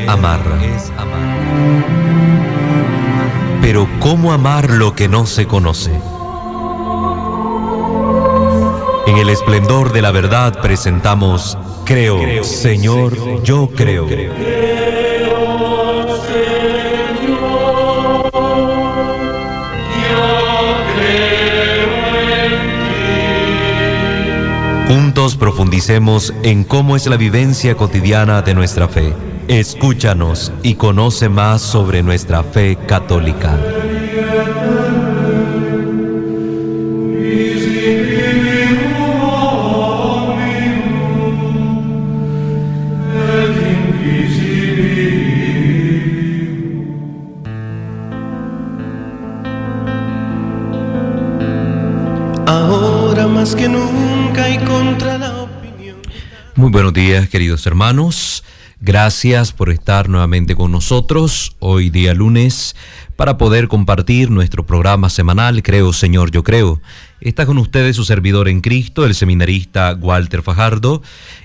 es amar. Pero ¿cómo amar lo que no se conoce? En el esplendor de la verdad presentamos Creo, Señor, yo creo. Juntos profundicemos en cómo es la vivencia cotidiana de nuestra fe. Escúchanos y conoce más sobre nuestra fe católica. Ahora más que nunca y contra la opinión. Muy buenos días, queridos hermanos. Gracias por estar nuevamente con nosotros hoy día lunes para poder compartir nuestro programa semanal Creo Señor, yo creo. Está con ustedes su servidor en Cristo, el seminarista Walter Fajardo,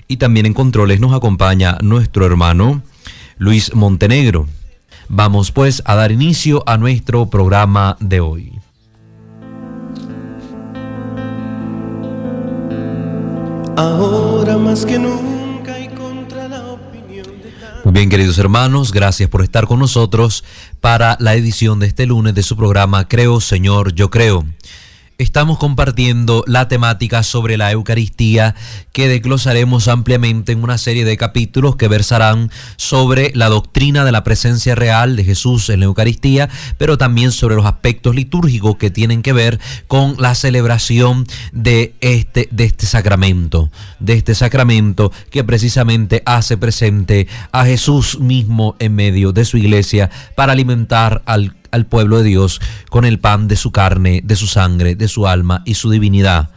y también en controles nos acompaña nuestro hermano Luis Montenegro. Vamos pues a dar inicio a nuestro programa de hoy. Ahora más que nunca Bien, queridos hermanos, gracias por estar con nosotros para la edición de este lunes de su programa Creo, Señor, yo creo. Estamos compartiendo la temática sobre la Eucaristía que desglosaremos ampliamente en una serie de capítulos que versarán sobre la doctrina de la presencia real de Jesús en la Eucaristía, pero también sobre los aspectos litúrgicos que tienen que ver con la celebración de este, de este sacramento, de este sacramento que precisamente hace presente a Jesús mismo en medio de su iglesia para alimentar al al pueblo de Dios con el pan de su carne, de su sangre, de su alma y su divinidad.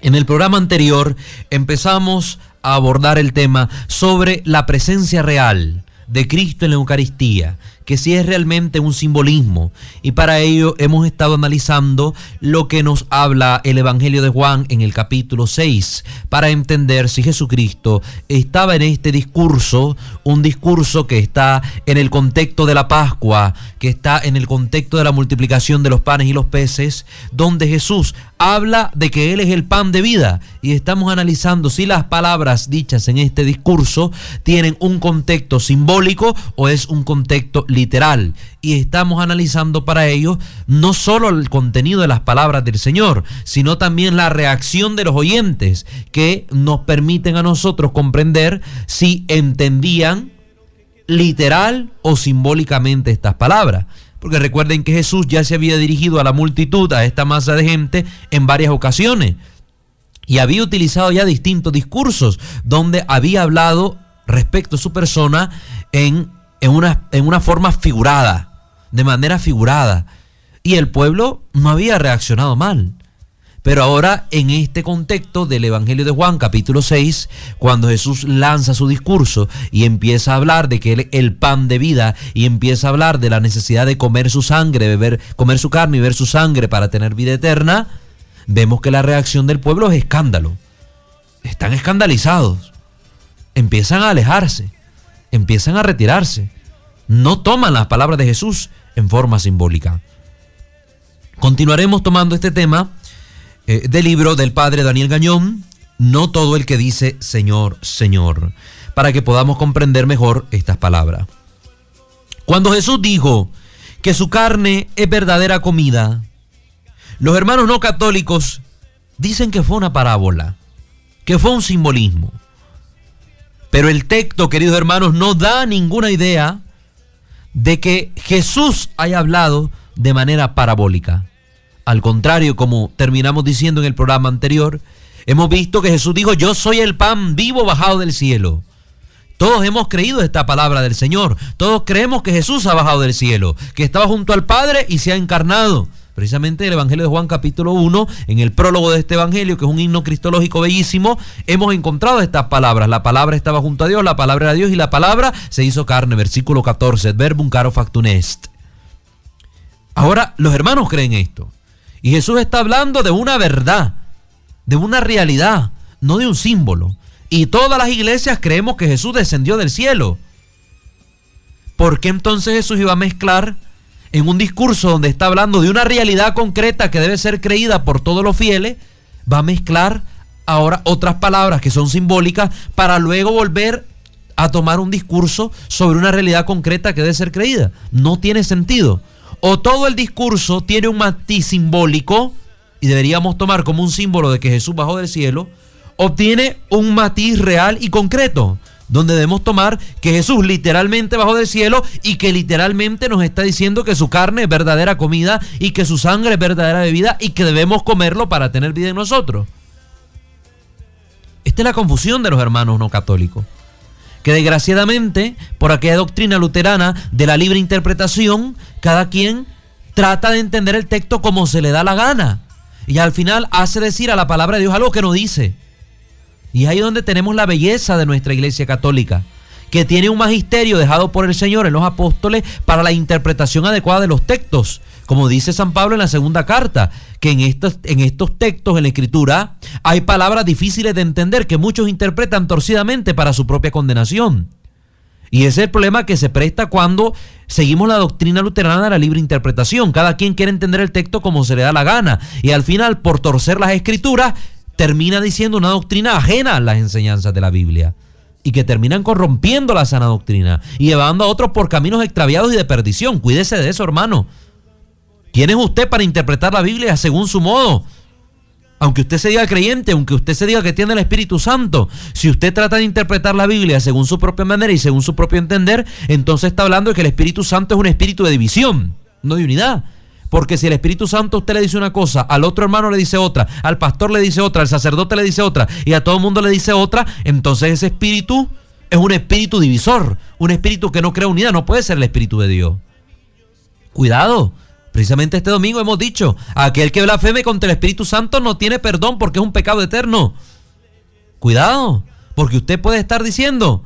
En el programa anterior empezamos a abordar el tema sobre la presencia real de Cristo en la Eucaristía, que si es realmente un simbolismo. Y para ello hemos estado analizando lo que nos habla el Evangelio de Juan en el capítulo 6, para entender si Jesucristo estaba en este discurso, un discurso que está en el contexto de la Pascua, que está en el contexto de la multiplicación de los panes y los peces, donde Jesús habla de que Él es el pan de vida. Y estamos analizando si las palabras dichas en este discurso tienen un contexto simbólico o es un contexto. Y estamos analizando para ello no solo el contenido de las palabras del Señor, sino también la reacción de los oyentes que nos permiten a nosotros comprender si entendían literal o simbólicamente estas palabras. Porque recuerden que Jesús ya se había dirigido a la multitud, a esta masa de gente, en varias ocasiones. Y había utilizado ya distintos discursos donde había hablado respecto a su persona en, en, una, en una forma figurada, de manera figurada. Y el pueblo no había reaccionado mal. Pero ahora en este contexto del Evangelio de Juan capítulo 6, cuando Jesús lanza su discurso y empieza a hablar de que él el pan de vida y empieza a hablar de la necesidad de comer su sangre, beber, comer su carne y beber su sangre para tener vida eterna, vemos que la reacción del pueblo es escándalo. Están escandalizados. Empiezan a alejarse, empiezan a retirarse. No toman las palabras de Jesús en forma simbólica. Continuaremos tomando este tema eh, del libro del padre Daniel Gañón, No todo el que dice Señor, Señor, para que podamos comprender mejor estas palabras. Cuando Jesús dijo que su carne es verdadera comida, los hermanos no católicos dicen que fue una parábola, que fue un simbolismo. Pero el texto, queridos hermanos, no da ninguna idea de que Jesús haya hablado de manera parabólica. Al contrario, como terminamos diciendo en el programa anterior, hemos visto que Jesús dijo, yo soy el pan vivo bajado del cielo. Todos hemos creído esta palabra del Señor. Todos creemos que Jesús ha bajado del cielo, que estaba junto al Padre y se ha encarnado. Precisamente el Evangelio de Juan capítulo 1, en el prólogo de este Evangelio, que es un himno cristológico bellísimo, hemos encontrado estas palabras. La palabra estaba junto a Dios, la palabra era Dios y la palabra se hizo carne. Versículo 14, verbum caro factum est. Ahora, los hermanos creen esto. Y Jesús está hablando de una verdad, de una realidad, no de un símbolo. Y todas las iglesias creemos que Jesús descendió del cielo. ¿por qué entonces Jesús iba a mezclar en un discurso donde está hablando de una realidad concreta que debe ser creída por todos los fieles, va a mezclar ahora otras palabras que son simbólicas para luego volver a tomar un discurso sobre una realidad concreta que debe ser creída. No tiene sentido. O todo el discurso tiene un matiz simbólico y deberíamos tomar como un símbolo de que Jesús bajó del cielo, o tiene un matiz real y concreto donde debemos tomar que Jesús literalmente bajó del cielo y que literalmente nos está diciendo que su carne es verdadera comida y que su sangre es verdadera bebida y que debemos comerlo para tener vida en nosotros. Esta es la confusión de los hermanos no católicos. Que desgraciadamente, por aquella doctrina luterana de la libre interpretación, cada quien trata de entender el texto como se le da la gana. Y al final hace decir a la palabra de Dios algo que no dice. Y ahí donde tenemos la belleza de nuestra iglesia católica, que tiene un magisterio dejado por el Señor en los apóstoles para la interpretación adecuada de los textos. Como dice San Pablo en la segunda carta, que en estos, en estos textos, en la escritura, hay palabras difíciles de entender que muchos interpretan torcidamente para su propia condenación. Y ese es el problema que se presta cuando seguimos la doctrina luterana de la libre interpretación. Cada quien quiere entender el texto como se le da la gana. Y al final, por torcer las escrituras, termina diciendo una doctrina ajena a las enseñanzas de la Biblia y que terminan corrompiendo la sana doctrina y llevando a otros por caminos extraviados y de perdición. Cuídese de eso, hermano. ¿Quién es usted para interpretar la Biblia según su modo? Aunque usted se diga creyente, aunque usted se diga que tiene el Espíritu Santo, si usted trata de interpretar la Biblia según su propia manera y según su propio entender, entonces está hablando de que el Espíritu Santo es un espíritu de división, no de unidad. Porque si el Espíritu Santo usted le dice una cosa, al otro hermano le dice otra, al pastor le dice otra, al sacerdote le dice otra y a todo el mundo le dice otra, entonces ese espíritu es un espíritu divisor, un espíritu que no crea unidad, no puede ser el espíritu de Dios. Cuidado. Precisamente este domingo hemos dicho, aquel que blasfeme contra el Espíritu Santo no tiene perdón porque es un pecado eterno. Cuidado, porque usted puede estar diciendo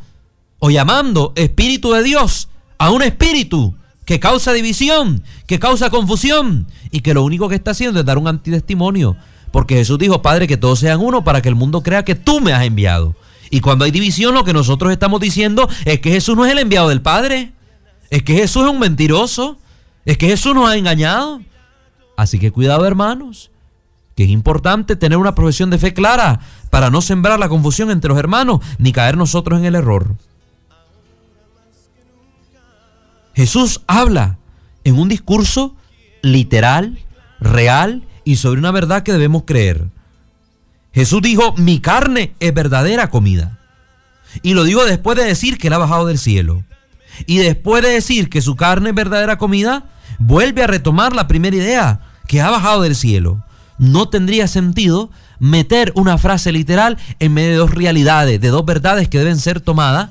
o llamando espíritu de Dios a un espíritu que causa división, que causa confusión y que lo único que está haciendo es dar un antitestimonio. Porque Jesús dijo, Padre, que todos sean uno para que el mundo crea que tú me has enviado. Y cuando hay división, lo que nosotros estamos diciendo es que Jesús no es el enviado del Padre. Es que Jesús es un mentiroso. Es que Jesús nos ha engañado. Así que cuidado, hermanos, que es importante tener una profesión de fe clara para no sembrar la confusión entre los hermanos ni caer nosotros en el error. Jesús habla en un discurso literal, real y sobre una verdad que debemos creer. Jesús dijo, mi carne es verdadera comida. Y lo digo después de decir que él ha bajado del cielo. Y después de decir que su carne es verdadera comida, vuelve a retomar la primera idea, que ha bajado del cielo. No tendría sentido meter una frase literal en medio de dos realidades, de dos verdades que deben ser tomadas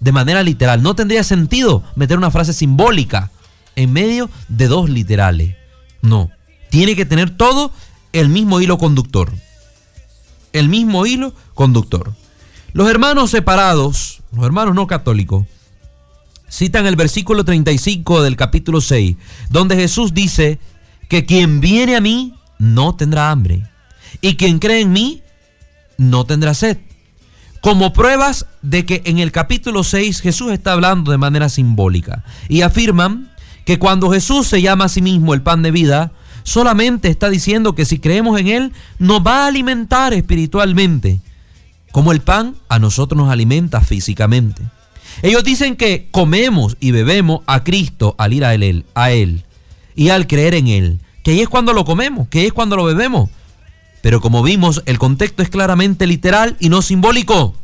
de manera literal. No tendría sentido meter una frase simbólica en medio de dos literales. No, tiene que tener todo el mismo hilo conductor. El mismo hilo conductor. Los hermanos separados, los hermanos no católicos, citan el versículo 35 del capítulo 6, donde Jesús dice que quien viene a mí no tendrá hambre y quien cree en mí no tendrá sed como pruebas de que en el capítulo 6 Jesús está hablando de manera simbólica y afirman que cuando Jesús se llama a sí mismo el pan de vida, solamente está diciendo que si creemos en Él nos va a alimentar espiritualmente, como el pan a nosotros nos alimenta físicamente. Ellos dicen que comemos y bebemos a Cristo al ir a Él, a Él y al creer en Él, que ahí es cuando lo comemos, que es cuando lo bebemos. Pero como vimos, el contexto es claramente literal y no simbólico.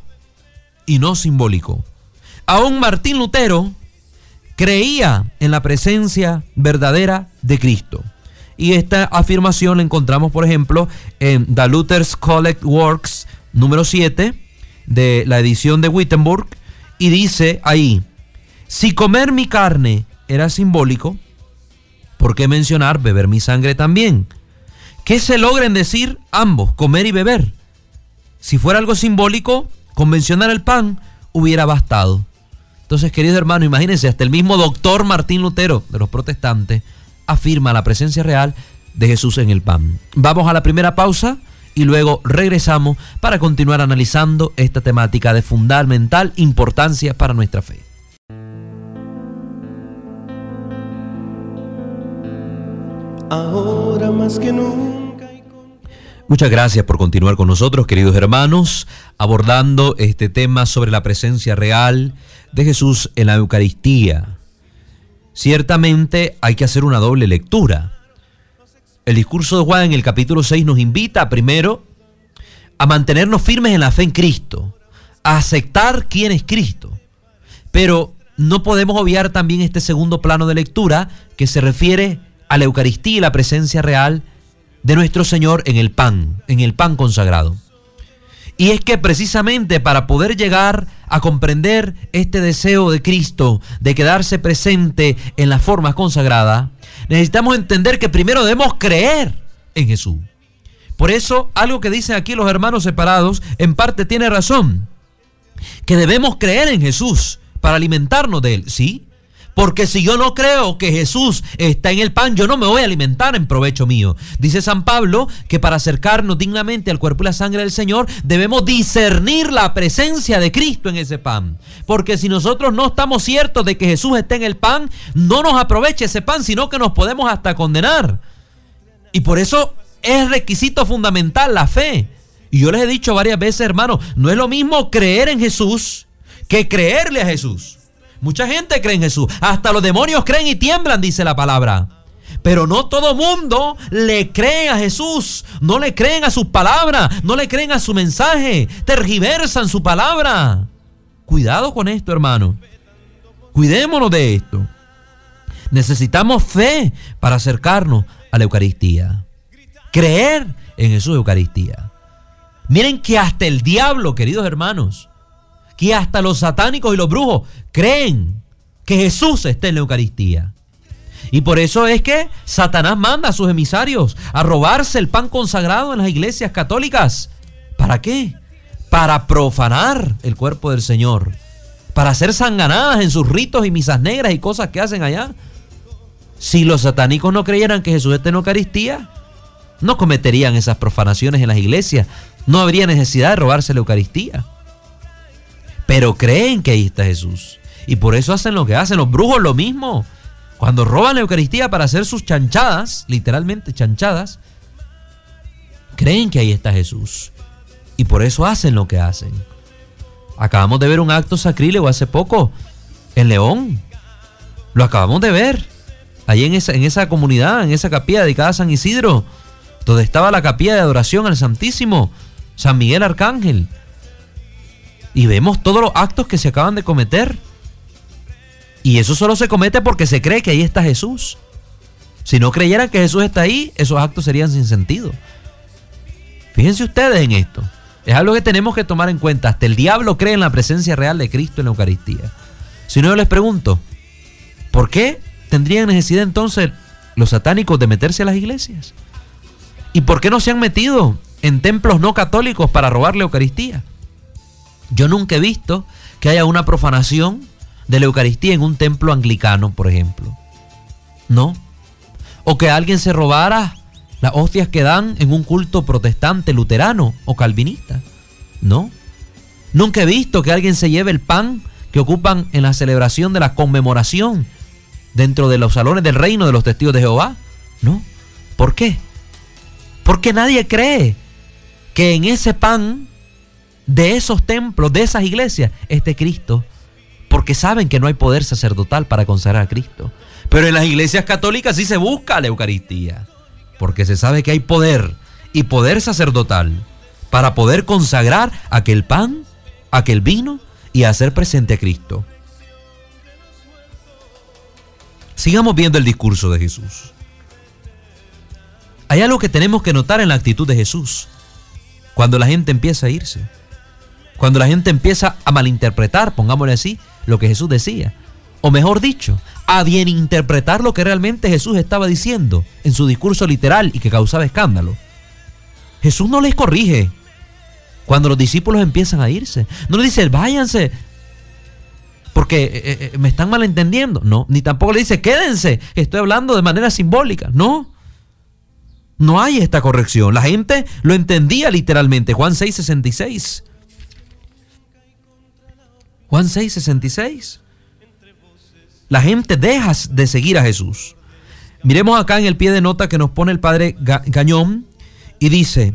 Y no simbólico. Aún Martín Lutero creía en la presencia verdadera de Cristo. Y esta afirmación la encontramos, por ejemplo, en The Luther's Collect Works número 7 de la edición de Wittenberg. Y dice ahí, si comer mi carne era simbólico, ¿por qué mencionar beber mi sangre también? ¿Qué se logren decir ambos, comer y beber? Si fuera algo simbólico, Convencionar el PAN hubiera bastado. Entonces, queridos hermanos, imagínense, hasta el mismo doctor Martín Lutero de los protestantes afirma la presencia real de Jesús en el pan. Vamos a la primera pausa y luego regresamos para continuar analizando esta temática de fundamental importancia para nuestra fe. Ahora más que nunca. Muchas gracias por continuar con nosotros, queridos hermanos, abordando este tema sobre la presencia real de Jesús en la Eucaristía. Ciertamente hay que hacer una doble lectura. El discurso de Juan en el capítulo 6 nos invita primero a mantenernos firmes en la fe en Cristo, a aceptar quién es Cristo. Pero no podemos obviar también este segundo plano de lectura que se refiere a la Eucaristía y la presencia real de nuestro Señor en el pan, en el pan consagrado. Y es que precisamente para poder llegar a comprender este deseo de Cristo de quedarse presente en la forma consagrada, necesitamos entender que primero debemos creer en Jesús. Por eso, algo que dicen aquí los hermanos separados, en parte tiene razón, que debemos creer en Jesús para alimentarnos de Él, ¿sí? Porque si yo no creo que Jesús está en el pan, yo no me voy a alimentar en provecho mío. Dice San Pablo que para acercarnos dignamente al cuerpo y la sangre del Señor debemos discernir la presencia de Cristo en ese pan. Porque si nosotros no estamos ciertos de que Jesús está en el pan, no nos aproveche ese pan, sino que nos podemos hasta condenar. Y por eso es requisito fundamental la fe. Y yo les he dicho varias veces, hermano, no es lo mismo creer en Jesús que creerle a Jesús. Mucha gente cree en Jesús. Hasta los demonios creen y tiemblan, dice la palabra. Pero no todo mundo le cree a Jesús. No le creen a sus palabras. No le creen a su mensaje. Tergiversan su palabra. Cuidado con esto, hermano. Cuidémonos de esto. Necesitamos fe para acercarnos a la Eucaristía. Creer en Jesús Eucaristía. Miren que hasta el diablo, queridos hermanos, que hasta los satánicos y los brujos creen que Jesús está en la Eucaristía. Y por eso es que Satanás manda a sus emisarios a robarse el pan consagrado en las iglesias católicas. ¿Para qué? Para profanar el cuerpo del Señor. Para hacer sanganadas en sus ritos y misas negras y cosas que hacen allá. Si los satánicos no creyeran que Jesús está en Eucaristía, no cometerían esas profanaciones en las iglesias. No habría necesidad de robarse la Eucaristía pero creen que ahí está Jesús. Y por eso hacen lo que hacen. Los brujos lo mismo. Cuando roban la Eucaristía para hacer sus chanchadas, literalmente chanchadas, creen que ahí está Jesús. Y por eso hacen lo que hacen. Acabamos de ver un acto sacrílego hace poco en León. Lo acabamos de ver. Ahí en esa, en esa comunidad, en esa capilla dedicada a San Isidro, donde estaba la capilla de adoración al Santísimo, San Miguel Arcángel y vemos todos los actos que se acaban de cometer. Y eso solo se comete porque se cree que ahí está Jesús. Si no creyeran que Jesús está ahí, esos actos serían sin sentido. Fíjense ustedes en esto. Es algo que tenemos que tomar en cuenta. Hasta el diablo cree en la presencia real de Cristo en la Eucaristía. Si no, yo les pregunto, ¿por qué tendrían necesidad entonces los satánicos de meterse a las iglesias? ¿Y por qué no se han metido en templos no católicos para robar la Eucaristía? Yo nunca he visto que haya una profanación de la Eucaristía en un templo anglicano, por ejemplo. No. O que alguien se robara las hostias que dan en un culto protestante, luterano o calvinista. No. Nunca he visto que alguien se lleve el pan que ocupan en la celebración de la conmemoración dentro de los salones del reino de los testigos de Jehová. No. ¿Por qué? Porque nadie cree que en ese pan de esos templos, de esas iglesias, este Cristo. Porque saben que no hay poder sacerdotal para consagrar a Cristo. Pero en las iglesias católicas sí se busca la Eucaristía. Porque se sabe que hay poder y poder sacerdotal para poder consagrar aquel pan, aquel vino y hacer presente a Cristo. Sigamos viendo el discurso de Jesús. Hay algo que tenemos que notar en la actitud de Jesús cuando la gente empieza a irse. Cuando la gente empieza a malinterpretar, pongámosle así, lo que Jesús decía. O mejor dicho, a bien interpretar lo que realmente Jesús estaba diciendo en su discurso literal y que causaba escándalo. Jesús no les corrige cuando los discípulos empiezan a irse. No les dice, váyanse, porque eh, eh, eh, me están malentendiendo. No, ni tampoco le dice, quédense, estoy hablando de manera simbólica. No, no hay esta corrección. La gente lo entendía literalmente. Juan 6, 66. Juan 6, 66. La gente deja de seguir a Jesús. Miremos acá en el pie de nota que nos pone el padre Gañón y dice,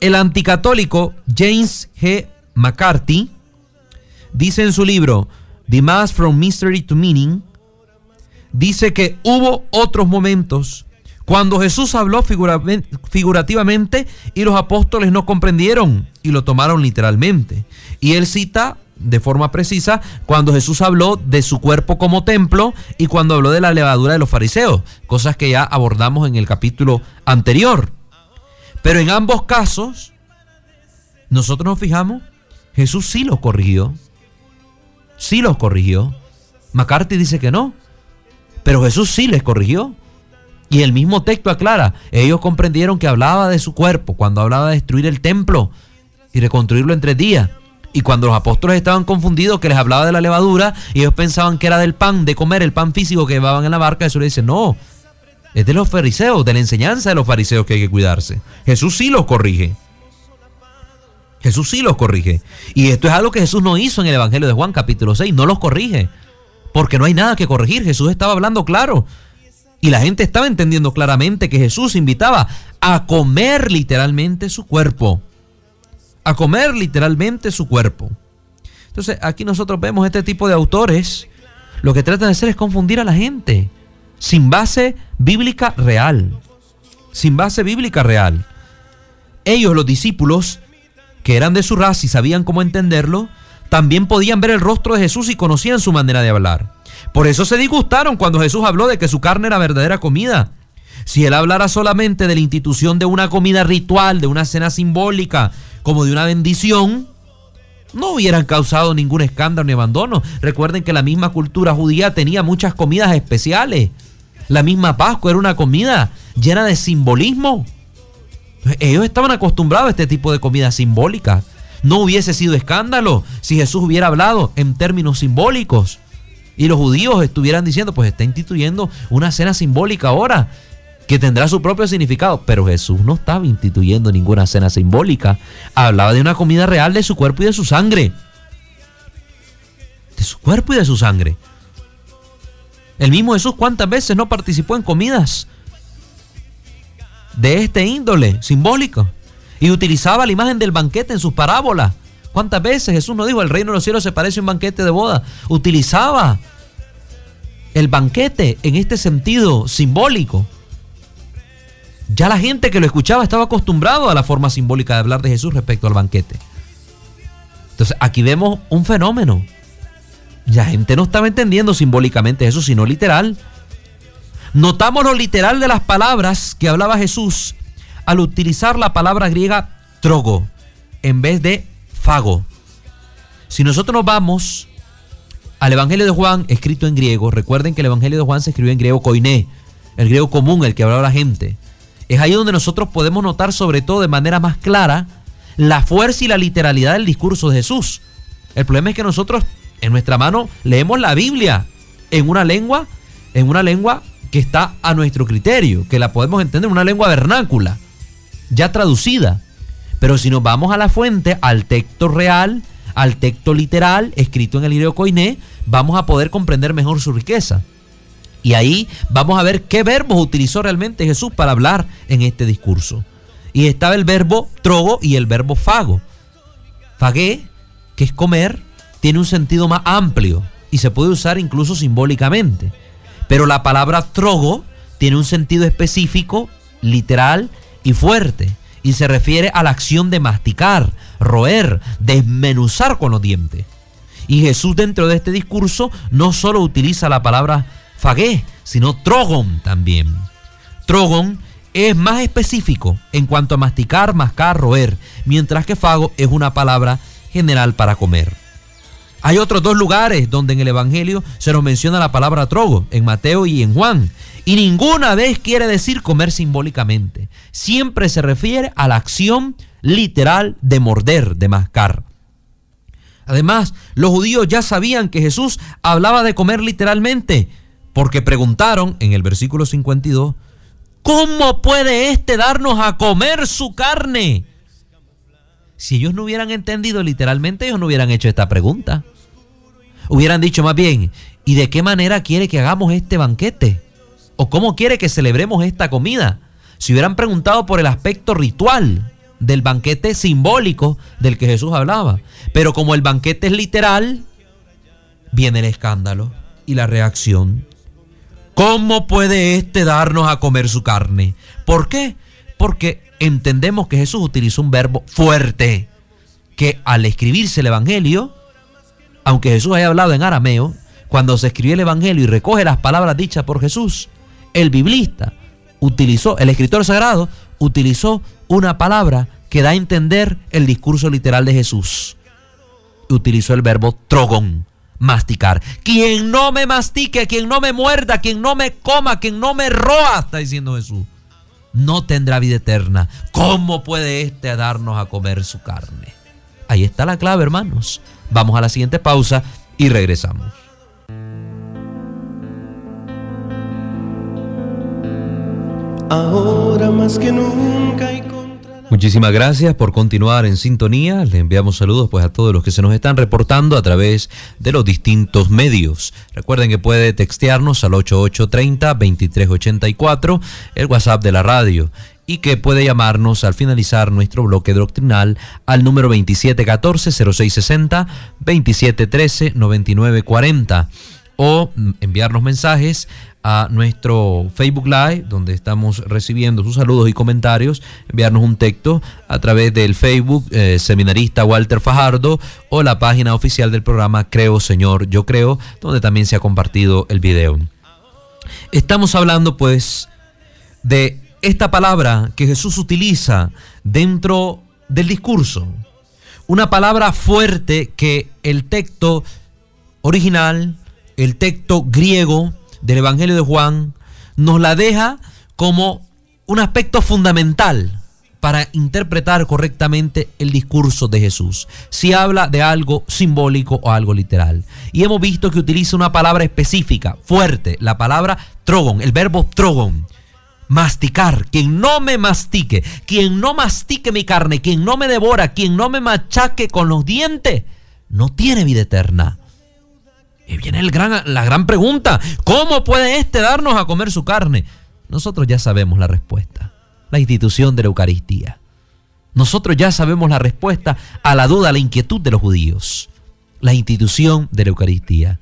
el anticatólico James G. McCarthy dice en su libro The Mass from Mystery to Meaning, dice que hubo otros momentos cuando Jesús habló figurativamente y los apóstoles no comprendieron y lo tomaron literalmente. Y él cita de forma precisa cuando Jesús habló de su cuerpo como templo y cuando habló de la levadura de los fariseos, cosas que ya abordamos en el capítulo anterior. Pero en ambos casos, nosotros nos fijamos, Jesús sí los corrigió, sí los corrigió. McCarthy dice que no, pero Jesús sí les corrigió. Y el mismo texto aclara, ellos comprendieron que hablaba de su cuerpo cuando hablaba de destruir el templo y reconstruirlo en tres días. Y cuando los apóstoles estaban confundidos, que les hablaba de la levadura, y ellos pensaban que era del pan, de comer el pan físico que llevaban en la barca, Jesús le dice, no, es de los fariseos, de la enseñanza de los fariseos que hay que cuidarse. Jesús sí los corrige. Jesús sí los corrige. Y esto es algo que Jesús no hizo en el Evangelio de Juan capítulo 6, no los corrige, porque no hay nada que corregir, Jesús estaba hablando claro. Y la gente estaba entendiendo claramente que Jesús invitaba a comer literalmente su cuerpo a comer literalmente su cuerpo. Entonces aquí nosotros vemos este tipo de autores, lo que tratan de hacer es confundir a la gente, sin base bíblica real, sin base bíblica real. Ellos, los discípulos, que eran de su raza y sabían cómo entenderlo, también podían ver el rostro de Jesús y conocían su manera de hablar. Por eso se disgustaron cuando Jesús habló de que su carne era verdadera comida. Si él hablara solamente de la institución de una comida ritual, de una cena simbólica, como de una bendición, no hubieran causado ningún escándalo ni abandono. Recuerden que la misma cultura judía tenía muchas comidas especiales. La misma Pascua era una comida llena de simbolismo. Ellos estaban acostumbrados a este tipo de comida simbólica. No hubiese sido escándalo si Jesús hubiera hablado en términos simbólicos. Y los judíos estuvieran diciendo, pues está instituyendo una cena simbólica ahora que tendrá su propio significado. Pero Jesús no estaba instituyendo ninguna cena simbólica. Hablaba de una comida real de su cuerpo y de su sangre. De su cuerpo y de su sangre. El mismo Jesús cuántas veces no participó en comidas de este índole simbólico y utilizaba la imagen del banquete en sus parábolas. ¿Cuántas veces Jesús no dijo el reino de los cielos se parece a un banquete de boda? Utilizaba el banquete en este sentido simbólico. Ya la gente que lo escuchaba estaba acostumbrado a la forma simbólica de hablar de Jesús respecto al banquete. Entonces aquí vemos un fenómeno. La gente no estaba entendiendo simbólicamente eso, sino literal. Notamos lo literal de las palabras que hablaba Jesús al utilizar la palabra griega trogo en vez de fago. Si nosotros nos vamos al Evangelio de Juan, escrito en griego, recuerden que el Evangelio de Juan se escribió en griego koiné, el griego común, el que hablaba la gente. Es ahí donde nosotros podemos notar sobre todo de manera más clara la fuerza y la literalidad del discurso de Jesús. El problema es que nosotros en nuestra mano leemos la Biblia en una lengua, en una lengua que está a nuestro criterio, que la podemos entender, una lengua vernácula, ya traducida. Pero si nos vamos a la fuente, al texto real, al texto literal, escrito en el griego koiné, vamos a poder comprender mejor su riqueza. Y ahí vamos a ver qué verbos utilizó realmente Jesús para hablar en este discurso. Y estaba el verbo trogo y el verbo fago. Fagué, que es comer, tiene un sentido más amplio y se puede usar incluso simbólicamente. Pero la palabra trogo tiene un sentido específico, literal y fuerte. Y se refiere a la acción de masticar, roer, desmenuzar con los dientes. Y Jesús dentro de este discurso no solo utiliza la palabra fagué, sino trogon también. Trogon es más específico en cuanto a masticar, mascar, roer, mientras que fago es una palabra general para comer. Hay otros dos lugares donde en el Evangelio se nos menciona la palabra trogo, en Mateo y en Juan. Y ninguna vez quiere decir comer simbólicamente. Siempre se refiere a la acción literal de morder, de mascar. Además, los judíos ya sabían que Jesús hablaba de comer literalmente, porque preguntaron en el versículo 52, ¿cómo puede éste darnos a comer su carne? Si ellos no hubieran entendido literalmente, ellos no hubieran hecho esta pregunta. Hubieran dicho más bien, ¿y de qué manera quiere que hagamos este banquete? ¿O cómo quiere que celebremos esta comida? Si hubieran preguntado por el aspecto ritual del banquete simbólico del que Jesús hablaba. Pero como el banquete es literal, viene el escándalo y la reacción. ¿Cómo puede éste darnos a comer su carne? ¿Por qué? Porque entendemos que Jesús utilizó un verbo fuerte, que al escribirse el Evangelio, aunque Jesús haya hablado en arameo, cuando se escribió el Evangelio y recoge las palabras dichas por Jesús, el biblista utilizó, el escritor sagrado utilizó una palabra que da a entender el discurso literal de Jesús. Utilizó el verbo trogón, masticar. Quien no me mastique, quien no me muerda, quien no me coma, quien no me roa, está diciendo Jesús, no tendrá vida eterna. ¿Cómo puede éste darnos a comer su carne? Ahí está la clave, hermanos. Vamos a la siguiente pausa y regresamos. Ahora más que nunca Muchísimas gracias por continuar en sintonía. Le enviamos saludos pues a todos los que se nos están reportando a través de los distintos medios. Recuerden que puede textearnos al 8830-2384, el WhatsApp de la radio, y que puede llamarnos al finalizar nuestro bloque doctrinal al número 2714-0660, 2713-9940 o enviarnos mensajes a nuestro Facebook Live, donde estamos recibiendo sus saludos y comentarios, enviarnos un texto a través del Facebook eh, Seminarista Walter Fajardo o la página oficial del programa Creo Señor, Yo Creo, donde también se ha compartido el video. Estamos hablando pues de esta palabra que Jesús utiliza dentro del discurso. Una palabra fuerte que el texto original, el texto griego, del Evangelio de Juan nos la deja como un aspecto fundamental para interpretar correctamente el discurso de Jesús. Si habla de algo simbólico o algo literal. Y hemos visto que utiliza una palabra específica, fuerte, la palabra trogon, el verbo trogon. Masticar, quien no me mastique, quien no mastique mi carne, quien no me devora, quien no me machaque con los dientes, no tiene vida eterna. Y viene el gran, la gran pregunta, ¿cómo puede éste darnos a comer su carne? Nosotros ya sabemos la respuesta, la institución de la Eucaristía. Nosotros ya sabemos la respuesta a la duda, a la inquietud de los judíos, la institución de la Eucaristía.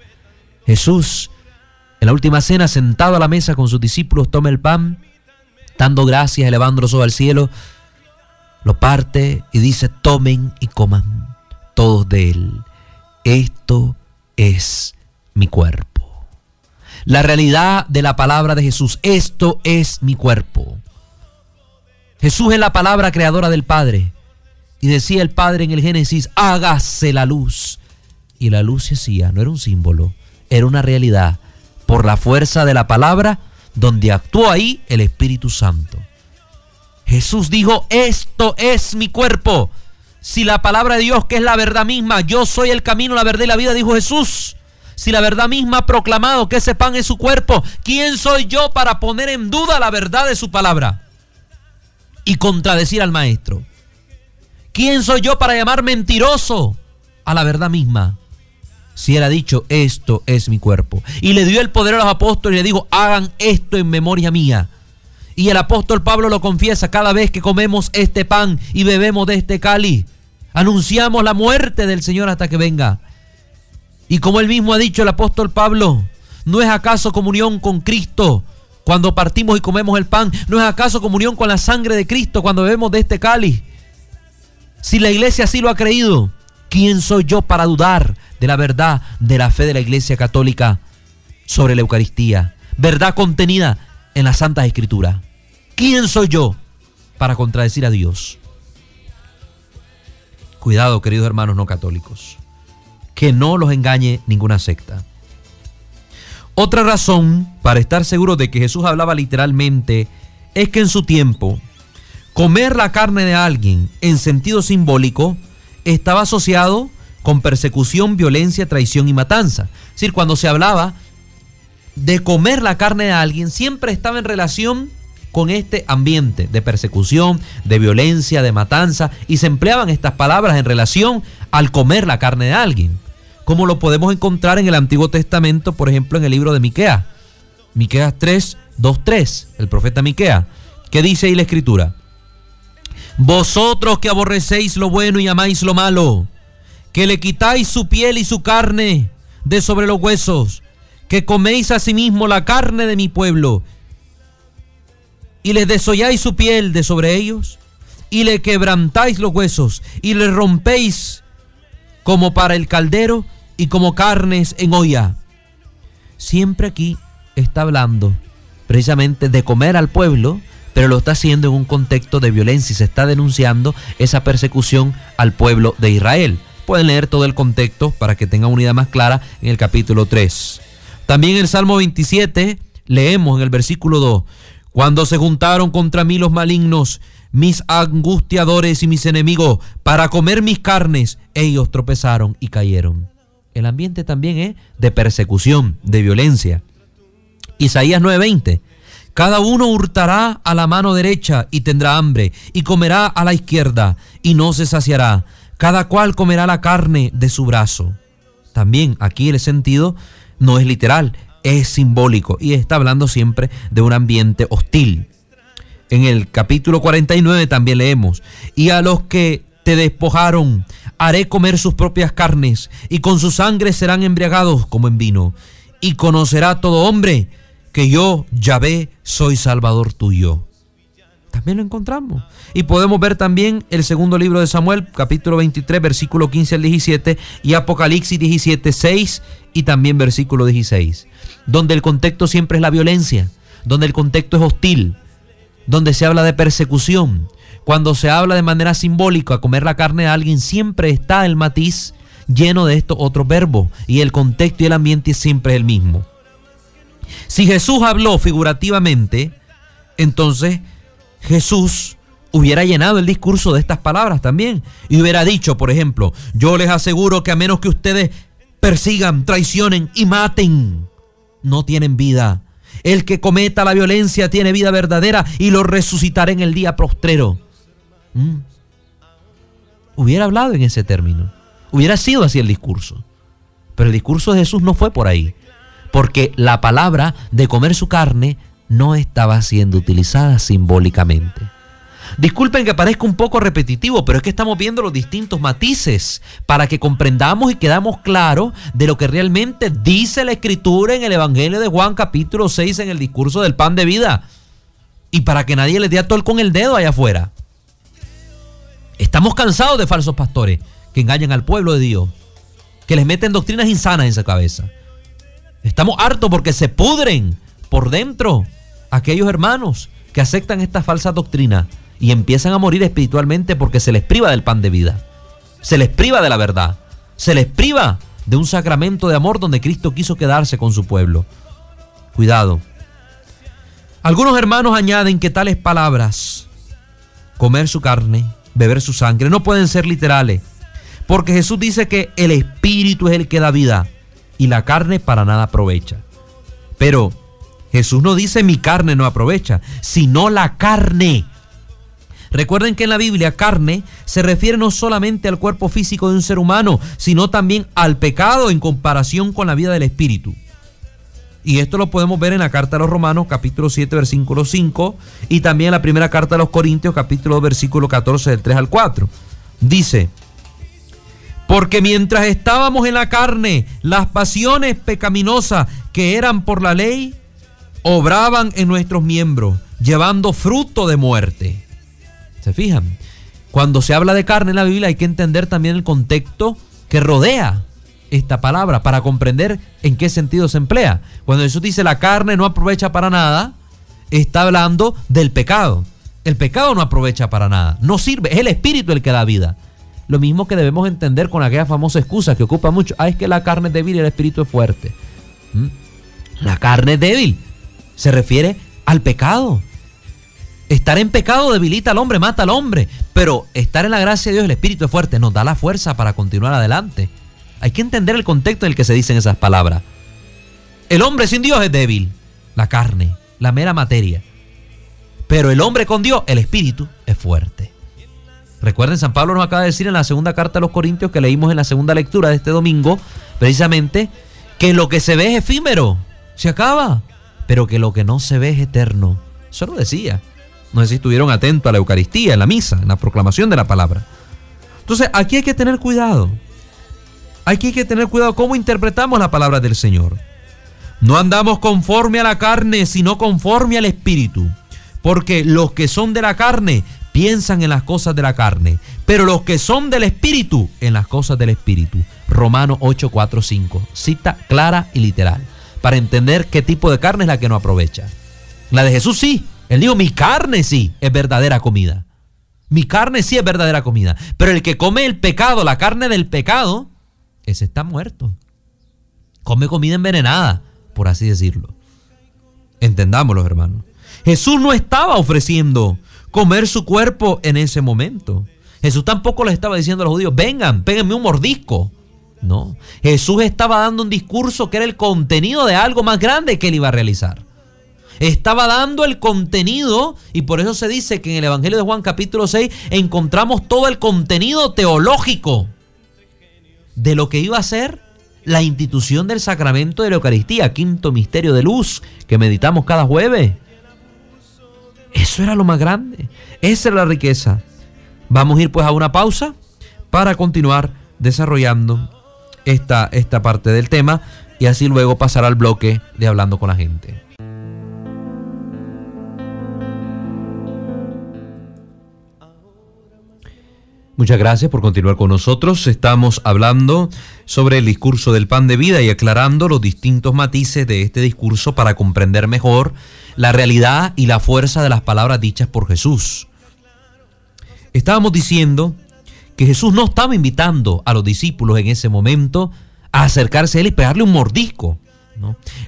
Jesús, en la última cena, sentado a la mesa con sus discípulos, toma el pan, dando gracias, elevándolo al cielo, lo parte y dice, tomen y coman todos de él. Esto es mi cuerpo. La realidad de la palabra de Jesús, esto es mi cuerpo. Jesús es la palabra creadora del Padre. Y decía el Padre en el Génesis, hágase la luz. Y la luz se hacía, no era un símbolo, era una realidad. Por la fuerza de la palabra, donde actuó ahí el Espíritu Santo. Jesús dijo, esto es mi cuerpo. Si la palabra de Dios, que es la verdad misma, yo soy el camino, la verdad y la vida, dijo Jesús, si la verdad misma ha proclamado que ese pan es su cuerpo, ¿quién soy yo para poner en duda la verdad de su palabra y contradecir al maestro? ¿Quién soy yo para llamar mentiroso a la verdad misma? Si él ha dicho, esto es mi cuerpo. Y le dio el poder a los apóstoles y le dijo, hagan esto en memoria mía. Y el apóstol Pablo lo confiesa cada vez que comemos este pan y bebemos de este cáliz. Anunciamos la muerte del Señor hasta que venga. Y como él mismo ha dicho el apóstol Pablo, ¿no es acaso comunión con Cristo cuando partimos y comemos el pan? ¿No es acaso comunión con la sangre de Cristo cuando bebemos de este cáliz? Si la iglesia así lo ha creído, ¿quién soy yo para dudar de la verdad de la fe de la iglesia católica sobre la Eucaristía? Verdad contenida en las Santas Escrituras. ¿Quién soy yo para contradecir a Dios? Cuidado, queridos hermanos no católicos que no los engañe ninguna secta. Otra razón para estar seguro de que Jesús hablaba literalmente es que en su tiempo comer la carne de alguien en sentido simbólico estaba asociado con persecución, violencia, traición y matanza. Es decir, cuando se hablaba de comer la carne de alguien, siempre estaba en relación con este ambiente de persecución, de violencia, de matanza, y se empleaban estas palabras en relación al comer la carne de alguien como lo podemos encontrar en el Antiguo Testamento, por ejemplo, en el libro de Miqueas. Miqueas 3, 2.3, el profeta Miquea, que dice ahí la escritura, Vosotros que aborrecéis lo bueno y amáis lo malo, que le quitáis su piel y su carne de sobre los huesos, que coméis asimismo la carne de mi pueblo, y le desolláis su piel de sobre ellos, y le quebrantáis los huesos, y le rompéis como para el caldero y como carnes en olla. Siempre aquí está hablando precisamente de comer al pueblo, pero lo está haciendo en un contexto de violencia y se está denunciando esa persecución al pueblo de Israel. Pueden leer todo el contexto para que tengan una idea más clara en el capítulo 3. También el Salmo 27 leemos en el versículo 2, cuando se juntaron contra mí los malignos, mis angustiadores y mis enemigos, para comer mis carnes, ellos tropezaron y cayeron. El ambiente también es de persecución, de violencia. Isaías 9:20. Cada uno hurtará a la mano derecha y tendrá hambre, y comerá a la izquierda y no se saciará. Cada cual comerá la carne de su brazo. También aquí el sentido no es literal, es simbólico y está hablando siempre de un ambiente hostil. En el capítulo 49 también leemos, y a los que te despojaron, haré comer sus propias carnes, y con su sangre serán embriagados como en vino, y conocerá todo hombre que yo, Yahvé, soy Salvador tuyo. También lo encontramos. Y podemos ver también el segundo libro de Samuel, capítulo 23, versículo 15 al 17, y Apocalipsis 17, 6 y también versículo 16, donde el contexto siempre es la violencia, donde el contexto es hostil, donde se habla de persecución. Cuando se habla de manera simbólica a comer la carne de alguien, siempre está el matiz lleno de estos otros verbos y el contexto y el ambiente siempre es el mismo. Si Jesús habló figurativamente, entonces Jesús hubiera llenado el discurso de estas palabras también y hubiera dicho, por ejemplo, yo les aseguro que a menos que ustedes persigan, traicionen y maten, no tienen vida. El que cometa la violencia tiene vida verdadera y lo resucitará en el día postrero. Mm. Hubiera hablado en ese término. Hubiera sido así el discurso. Pero el discurso de Jesús no fue por ahí porque la palabra de comer su carne no estaba siendo utilizada simbólicamente. Disculpen que parezca un poco repetitivo, pero es que estamos viendo los distintos matices para que comprendamos y quedamos claros de lo que realmente dice la escritura en el Evangelio de Juan capítulo 6 en el discurso del pan de vida. Y para que nadie les dé a tol con el dedo allá afuera. Estamos cansados de falsos pastores que engañan al pueblo de Dios, que les meten doctrinas insanas en su cabeza. Estamos hartos porque se pudren por dentro aquellos hermanos que aceptan esta falsa doctrina y empiezan a morir espiritualmente porque se les priva del pan de vida. Se les priva de la verdad. Se les priva de un sacramento de amor donde Cristo quiso quedarse con su pueblo. Cuidado. Algunos hermanos añaden que tales palabras, comer su carne, beber su sangre, no pueden ser literales. Porque Jesús dice que el Espíritu es el que da vida y la carne para nada aprovecha. Pero Jesús no dice mi carne no aprovecha, sino la carne. Recuerden que en la Biblia carne se refiere no solamente al cuerpo físico de un ser humano, sino también al pecado en comparación con la vida del espíritu. Y esto lo podemos ver en la carta a los Romanos capítulo 7 versículo 5 y también en la primera carta a los Corintios capítulo 2 versículo 14 del 3 al 4. Dice, porque mientras estábamos en la carne, las pasiones pecaminosas que eran por la ley, obraban en nuestros miembros, llevando fruto de muerte. ¿Se fijan? Cuando se habla de carne en la Biblia hay que entender también el contexto que rodea esta palabra para comprender en qué sentido se emplea. Cuando Jesús dice la carne no aprovecha para nada, está hablando del pecado. El pecado no aprovecha para nada, no sirve, es el espíritu el que da vida. Lo mismo que debemos entender con aquella famosa excusa que ocupa mucho. Ah, es que la carne es débil y el espíritu es fuerte. ¿Mm? La carne es débil. Se refiere al pecado. Estar en pecado debilita al hombre, mata al hombre. Pero estar en la gracia de Dios, el espíritu es fuerte, nos da la fuerza para continuar adelante. Hay que entender el contexto en el que se dicen esas palabras. El hombre sin Dios es débil. La carne, la mera materia. Pero el hombre con Dios, el espíritu, es fuerte. Recuerden, San Pablo nos acaba de decir en la segunda carta a los Corintios que leímos en la segunda lectura de este domingo, precisamente, que lo que se ve es efímero, se acaba. pero que lo que no se ve es eterno. Eso lo decía. No sé si estuvieron atentos a la Eucaristía, en la misa, en la proclamación de la palabra. Entonces, aquí hay que tener cuidado. Hay que tener cuidado cómo interpretamos la palabra del Señor. No andamos conforme a la carne, sino conforme al Espíritu. Porque los que son de la carne piensan en las cosas de la carne, pero los que son del Espíritu en las cosas del Espíritu. Romanos 8, 4, 5. Cita clara y literal. Para entender qué tipo de carne es la que no aprovecha. La de Jesús sí. Él dijo, mi carne sí es verdadera comida. Mi carne sí es verdadera comida. Pero el que come el pecado, la carne del pecado, ese está muerto. Come comida envenenada, por así decirlo. Entendámoslo, hermanos. Jesús no estaba ofreciendo comer su cuerpo en ese momento. Jesús tampoco le estaba diciendo a los judíos, vengan, péguenme un mordisco. No, Jesús estaba dando un discurso que era el contenido de algo más grande que él iba a realizar. Estaba dando el contenido y por eso se dice que en el Evangelio de Juan capítulo 6 encontramos todo el contenido teológico de lo que iba a ser la institución del sacramento de la Eucaristía, quinto misterio de luz que meditamos cada jueves. Eso era lo más grande, esa era la riqueza. Vamos a ir pues a una pausa para continuar desarrollando esta, esta parte del tema y así luego pasar al bloque de hablando con la gente. Muchas gracias por continuar con nosotros. Estamos hablando sobre el discurso del pan de vida y aclarando los distintos matices de este discurso para comprender mejor la realidad y la fuerza de las palabras dichas por Jesús. Estábamos diciendo que Jesús no estaba invitando a los discípulos en ese momento a acercarse a él y pegarle un mordisco.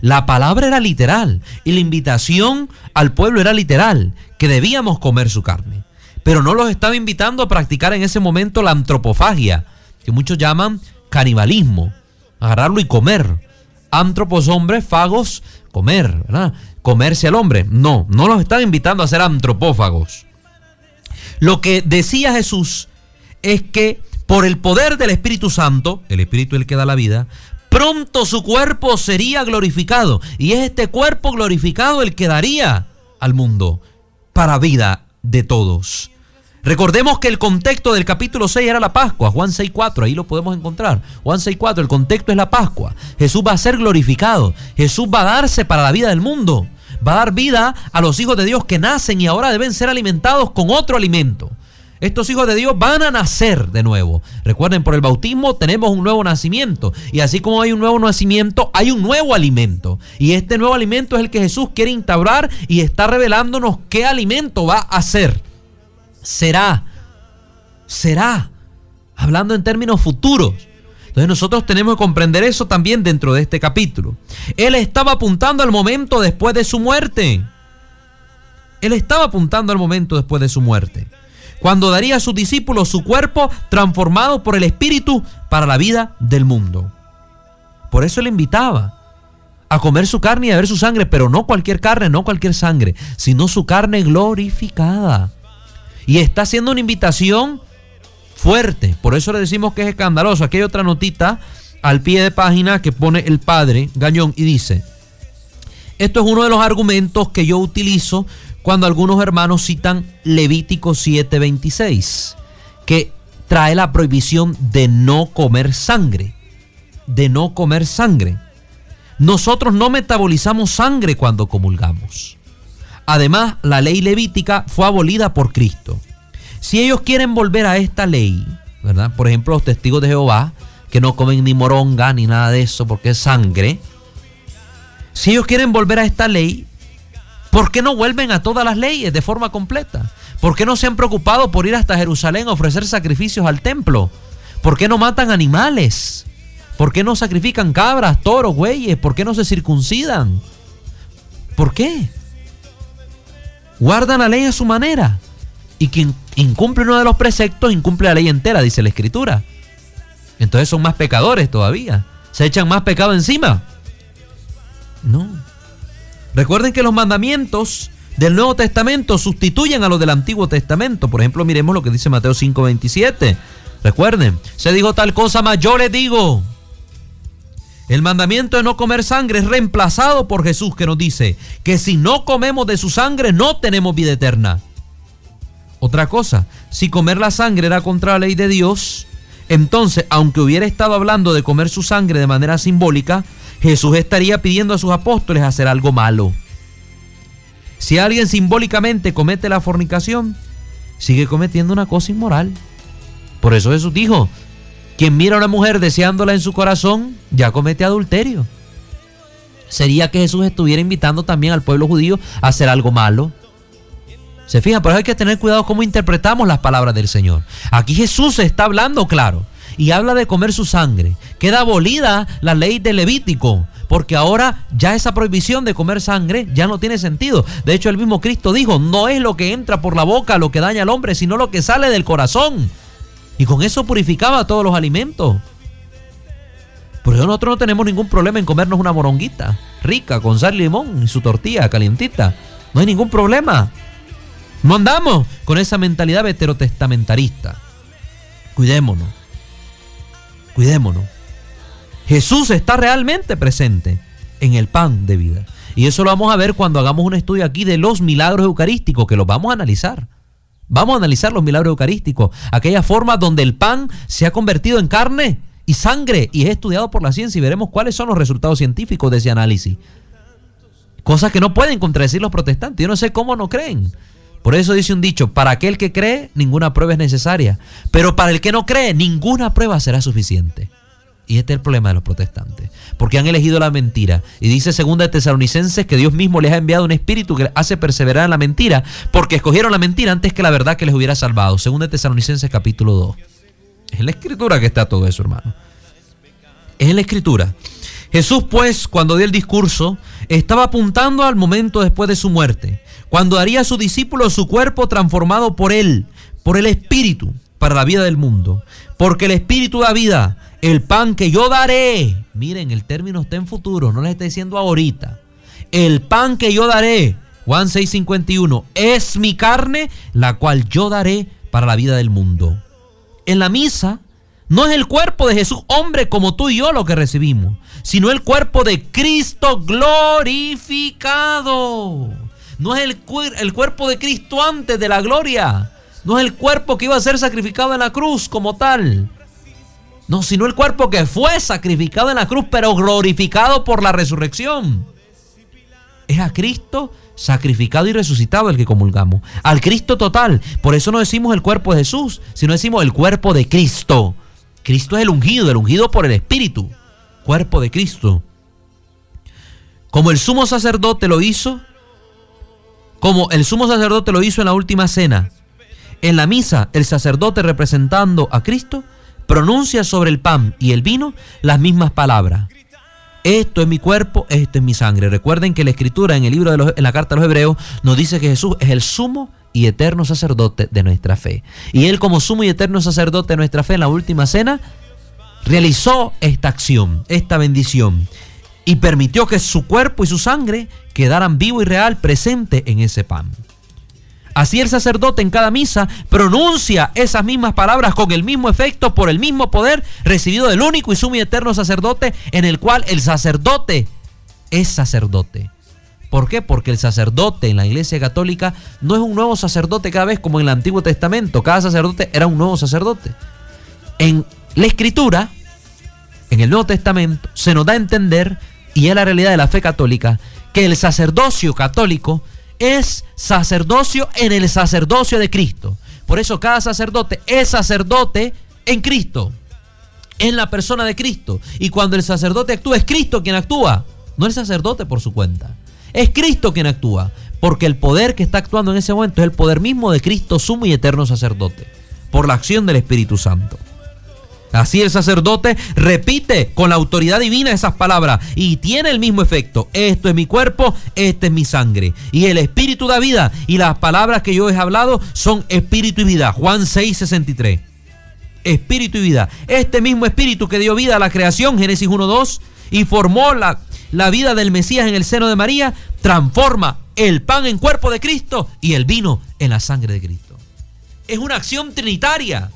La palabra era literal y la invitación al pueblo era literal, que debíamos comer su carne pero no los estaba invitando a practicar en ese momento la antropofagia, que muchos llaman canibalismo, agarrarlo y comer. Antropos hombres, fagos, comer, ¿verdad? Comerse al hombre. No, no los estaba invitando a ser antropófagos. Lo que decía Jesús es que por el poder del Espíritu Santo, el Espíritu es el que da la vida, pronto su cuerpo sería glorificado. Y es este cuerpo glorificado el que daría al mundo para vida de todos. Recordemos que el contexto del capítulo 6 era la Pascua, Juan 6.4, ahí lo podemos encontrar. Juan 6.4, el contexto es la Pascua. Jesús va a ser glorificado, Jesús va a darse para la vida del mundo, va a dar vida a los hijos de Dios que nacen y ahora deben ser alimentados con otro alimento. Estos hijos de Dios van a nacer de nuevo. Recuerden, por el bautismo tenemos un nuevo nacimiento. Y así como hay un nuevo nacimiento, hay un nuevo alimento. Y este nuevo alimento es el que Jesús quiere instaurar y está revelándonos qué alimento va a ser será, será, hablando en términos futuros. Entonces nosotros tenemos que comprender eso también dentro de este capítulo. Él estaba apuntando al momento después de su muerte. Él estaba apuntando al momento después de su muerte. Cuando daría a sus discípulos su cuerpo transformado por el Espíritu para la vida del mundo. Por eso le invitaba a comer su carne y a ver su sangre, pero no cualquier carne, no cualquier sangre, sino su carne glorificada. Y está haciendo una invitación fuerte. Por eso le decimos que es escandaloso. Aquí hay otra notita al pie de página que pone el padre Gañón y dice, esto es uno de los argumentos que yo utilizo cuando algunos hermanos citan Levítico 7:26, que trae la prohibición de no comer sangre, de no comer sangre. Nosotros no metabolizamos sangre cuando comulgamos. Además, la ley levítica fue abolida por Cristo. Si ellos quieren volver a esta ley, ¿verdad? Por ejemplo, los testigos de Jehová, que no comen ni moronga ni nada de eso porque es sangre. Si ellos quieren volver a esta ley, ¿por qué no vuelven a todas las leyes de forma completa? ¿Por qué no se han preocupado por ir hasta Jerusalén a ofrecer sacrificios al templo? ¿Por qué no matan animales? ¿Por qué no sacrifican cabras, toros, güeyes? ¿Por qué no se circuncidan? ¿Por qué? Guardan la ley a su manera. Y quien incumple uno de los preceptos incumple la ley entera, dice la escritura. Entonces son más pecadores todavía. Se echan más pecado encima. No. Recuerden que los mandamientos del Nuevo Testamento sustituyen a los del Antiguo Testamento. Por ejemplo, miremos lo que dice Mateo 5:27. Recuerden, se dijo tal cosa, mas yo les digo El mandamiento de no comer sangre es reemplazado por Jesús que nos dice que si no comemos de su sangre no tenemos vida eterna. Otra cosa, si comer la sangre era contra la ley de Dios, entonces, aunque hubiera estado hablando de comer su sangre de manera simbólica, Jesús estaría pidiendo a sus apóstoles hacer algo malo. Si alguien simbólicamente comete la fornicación, sigue cometiendo una cosa inmoral. Por eso Jesús dijo, quien mira a una mujer deseándola en su corazón, ya comete adulterio. Sería que Jesús estuviera invitando también al pueblo judío a hacer algo malo. Se fijan, por eso hay que tener cuidado cómo interpretamos las palabras del Señor. Aquí Jesús está hablando claro y habla de comer su sangre. Queda abolida la ley de Levítico, porque ahora ya esa prohibición de comer sangre ya no tiene sentido. De hecho, el mismo Cristo dijo, no es lo que entra por la boca lo que daña al hombre, sino lo que sale del corazón. Y con eso purificaba todos los alimentos. Por eso nosotros no tenemos ningún problema en comernos una moronguita rica con sal y limón y su tortilla calientita. No hay ningún problema. No andamos con esa mentalidad veterotestamentarista. Cuidémonos. Cuidémonos. Jesús está realmente presente en el pan de vida. Y eso lo vamos a ver cuando hagamos un estudio aquí de los milagros eucarísticos, que los vamos a analizar. Vamos a analizar los milagros eucarísticos, aquella forma donde el pan se ha convertido en carne y sangre y es estudiado por la ciencia y veremos cuáles son los resultados científicos de ese análisis. Cosas que no pueden contradecir los protestantes. Yo no sé cómo no creen. Por eso dice un dicho, para aquel que cree, ninguna prueba es necesaria. Pero para el que no cree, ninguna prueba será suficiente. Y este es el problema de los protestantes. Porque han elegido la mentira. Y dice segunda de Tesalonicenses que Dios mismo les ha enviado un espíritu que hace perseverar en la mentira. Porque escogieron la mentira antes que la verdad que les hubiera salvado. Segunda de Tesalonicenses capítulo 2. Es en la escritura que está todo eso, hermano. Es en la escritura. Jesús, pues, cuando dio el discurso, estaba apuntando al momento después de su muerte, cuando daría a su discípulo su cuerpo transformado por él, por el Espíritu, para la vida del mundo. Porque el Espíritu da vida, el pan que yo daré. Miren, el término está en futuro, no les está diciendo ahorita. El pan que yo daré, Juan 6:51, es mi carne, la cual yo daré para la vida del mundo. En la misa, no es el cuerpo de Jesús, hombre como tú y yo, lo que recibimos, sino el cuerpo de Cristo glorificado. No es el, el, cuerpo de Cristo antes de la gloria. No es el cuerpo que iba a ser sacrificado en la cruz como tal. No, sino el cuerpo que fue sacrificado en la cruz, pero glorificado por la resurrección. Es a Cristo sacrificado y resucitado el que comulgamos. Al Cristo total. Por eso no decimos el cuerpo de Jesús, sino decimos el cuerpo de Cristo. Cristo es el ungido, el ungido por el Espíritu. Cuerpo de Cristo. Como el sumo sacerdote lo hizo, como el sumo sacerdote lo hizo en la última cena. En la misa, el sacerdote representando a Cristo pronuncia sobre el pan y el vino las mismas palabras. Esto es mi cuerpo, esto es mi sangre. Recuerden que la escritura en el libro de los, en la carta a los hebreos nos dice que Jesús es el sumo y eterno sacerdote de nuestra fe. Y él como sumo y eterno sacerdote de nuestra fe en la última cena realizó esta acción, esta bendición y permitió que su cuerpo y su sangre quedaran vivo y real presente en ese pan. Así el sacerdote en cada misa pronuncia esas mismas palabras con el mismo efecto por el mismo poder recibido del único y sumo y eterno sacerdote en el cual el sacerdote es sacerdote. ¿Por qué? Porque el sacerdote en la iglesia católica no es un nuevo sacerdote cada vez como en el Antiguo Testamento. Cada sacerdote era un nuevo sacerdote. En la escritura, en el Nuevo Testamento, se nos da a entender, y es la realidad de la fe católica, que el sacerdocio católico es sacerdocio en el sacerdocio de Cristo. Por eso cada sacerdote es sacerdote en Cristo, en la persona de Cristo. Y cuando el sacerdote actúa, es Cristo quien actúa, no el sacerdote por su cuenta. Es Cristo quien actúa, porque el poder que está actuando en ese momento es el poder mismo de Cristo, sumo y eterno sacerdote, por la acción del Espíritu Santo. Así el sacerdote repite con la autoridad divina esas palabras y tiene el mismo efecto. Esto es mi cuerpo, esta es mi sangre. Y el espíritu da vida y las palabras que yo he hablado son espíritu y vida. Juan 6, 63. Espíritu y vida. Este mismo espíritu que dio vida a la creación, Génesis 1, 2, y formó la, la vida del Mesías en el seno de María, transforma el pan en cuerpo de Cristo y el vino en la sangre de Cristo. Es una acción trinitaria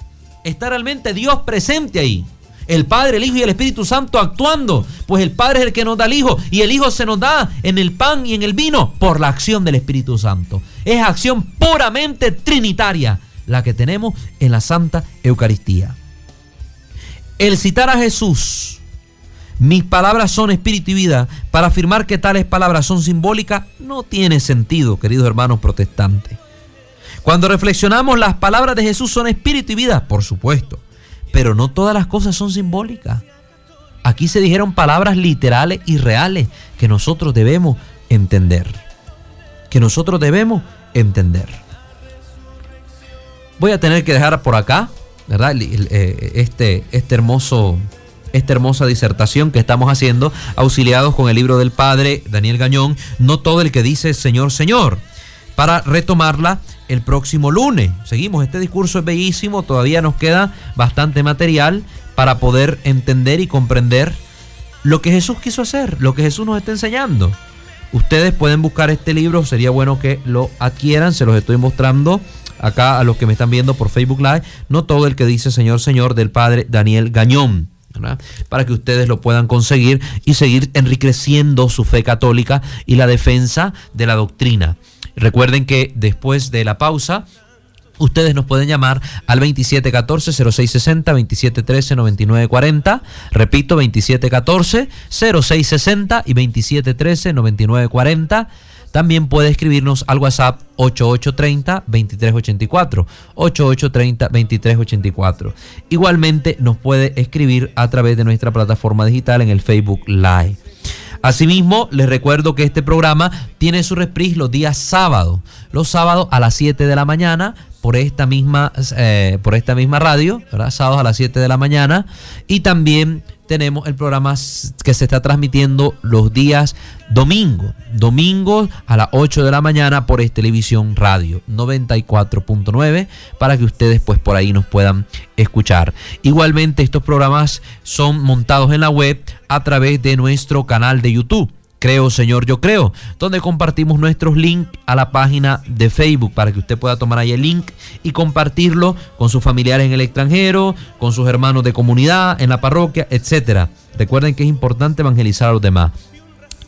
está realmente Dios presente ahí. El Padre, el Hijo y el Espíritu Santo actuando. Pues el Padre es el que nos da el Hijo y el Hijo se nos da en el pan y en el vino por la acción del Espíritu Santo. Es acción puramente trinitaria la que tenemos en la Santa Eucaristía. El citar a Jesús, mis palabras son espíritu y vida, para afirmar que tales palabras son simbólicas, no tiene sentido, queridos hermanos protestantes. Cuando reflexionamos, las palabras de Jesús son espíritu y vida, por supuesto, pero no todas las cosas son simbólicas. Aquí se dijeron palabras literales y reales que nosotros debemos entender. Que nosotros debemos entender. Voy a tener que dejar por acá, ¿verdad? Eh, este, este hermoso, esta hermosa disertación que estamos haciendo, auxiliados con el libro del padre Daniel Gañón, no todo el que dice Señor, Señor, para retomarla el próximo lunes. Seguimos, este discurso es bellísimo, todavía nos queda bastante material para poder entender y comprender lo que Jesús quiso hacer, lo que Jesús nos está enseñando. Ustedes pueden buscar este libro, sería bueno que lo adquieran, se los estoy mostrando acá a los que me están viendo por Facebook Live, no todo el que dice Señor, Señor del Padre Daniel Gañón. Para que ustedes lo puedan conseguir y seguir enriqueciendo su fe católica y la defensa de la doctrina. Recuerden que después de la pausa Ustedes nos pueden llamar al 2714-0660, 2713-9940. Repito, 2714-0660 y 2713-9940. También puede escribirnos al WhatsApp 8830-2384. 8830-2384. Igualmente nos puede escribir a través de nuestra plataforma digital en el Facebook Live. Asimismo, les recuerdo que este programa tiene su reprise los días sábados. Los sábados a las 7 de la mañana por esta misma, eh, por esta misma radio, sábados a las 7 de la mañana. Y también tenemos el programa que se está transmitiendo los días domingo, domingo a las 8 de la mañana por Televisión Radio 94.9 para que ustedes pues por ahí nos puedan escuchar. Igualmente estos programas son montados en la web a través de nuestro canal de YouTube Creo, Señor, yo creo, donde compartimos nuestros links a la página de Facebook para que usted pueda tomar ahí el link y compartirlo con sus familiares en el extranjero, con sus hermanos de comunidad, en la parroquia, etcétera. Recuerden que es importante evangelizar a los demás.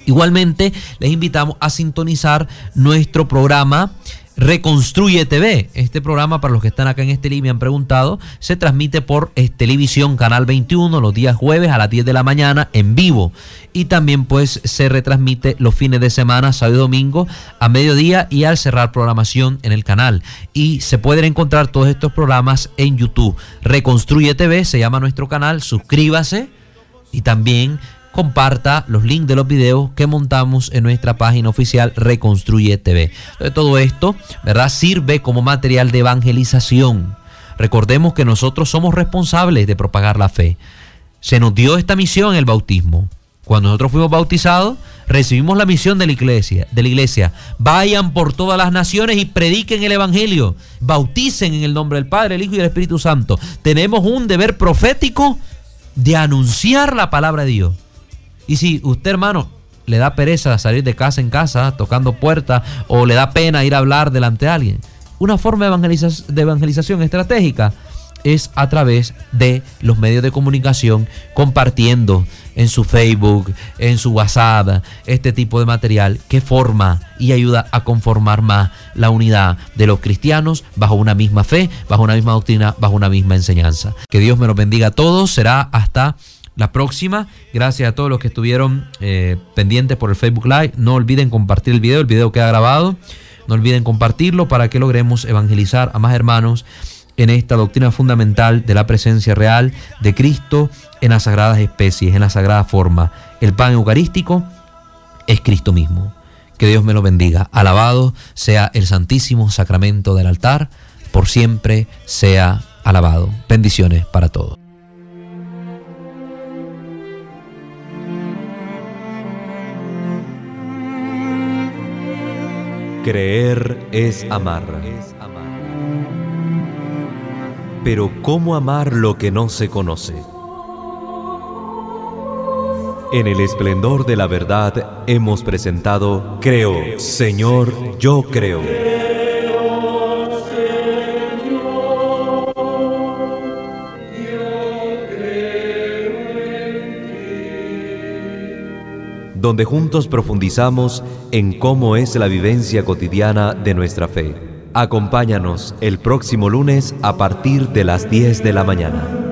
Igualmente, les invitamos a sintonizar nuestro programa Reconstruye TV. Este programa, para los que están acá en este me han preguntado, se transmite por Televisión Canal 21 los días jueves a las 10 de la mañana en vivo. Y también pues se retransmite los fines de semana, sábado y domingo, a mediodía y al cerrar programación en el canal. Y se pueden encontrar todos estos programas en YouTube. Reconstruye TV se llama nuestro canal. Suscríbase y también comparta los links de los videos que montamos en nuestra página oficial Reconstruye TV. todo esto, ¿verdad? Sirve como material de evangelización. Recordemos que nosotros somos responsables de propagar la fe. Se nos dio esta misión el bautismo. Cuando nosotros fuimos bautizados, recibimos la misión de la iglesia, de la iglesia. Vayan por todas las naciones y prediquen el evangelio. Bauticen en el nombre del Padre, el Hijo y el Espíritu Santo. Tenemos un deber profético de anunciar la palabra de Dios. Y si usted, hermano, le da pereza salir de casa en casa, tocando puertas, o le da pena ir a hablar delante de alguien, una forma de, evangelización estratégica es a través de los medios de comunicación, compartiendo en su Facebook, en su WhatsApp, este tipo de material que forma y ayuda a conformar más la unidad de los cristianos bajo una misma fe, bajo una misma doctrina, bajo una misma enseñanza. Que Dios me los bendiga a todos. Será hasta la próxima. Gracias a todos los que estuvieron eh, pendientes por el Facebook Live. No olviden compartir el video, el video queda grabado. No olviden compartirlo para que logremos evangelizar a más hermanos en esta doctrina fundamental de la presencia real de Cristo en las sagradas especies, en la sagrada forma. El pan eucarístico es Cristo mismo. Que Dios me lo bendiga. Alabado sea el santísimo sacramento del altar, por siempre sea alabado. Bendiciones para todos. Creer es amar. Pero ¿cómo amar lo que no se conoce? En el esplendor de la verdad hemos presentado Creo, Señor, yo creo. Donde juntos profundizamos en cómo es la vivencia cotidiana de nuestra fe. Acompáñanos el próximo lunes a partir de las 10 de la mañana.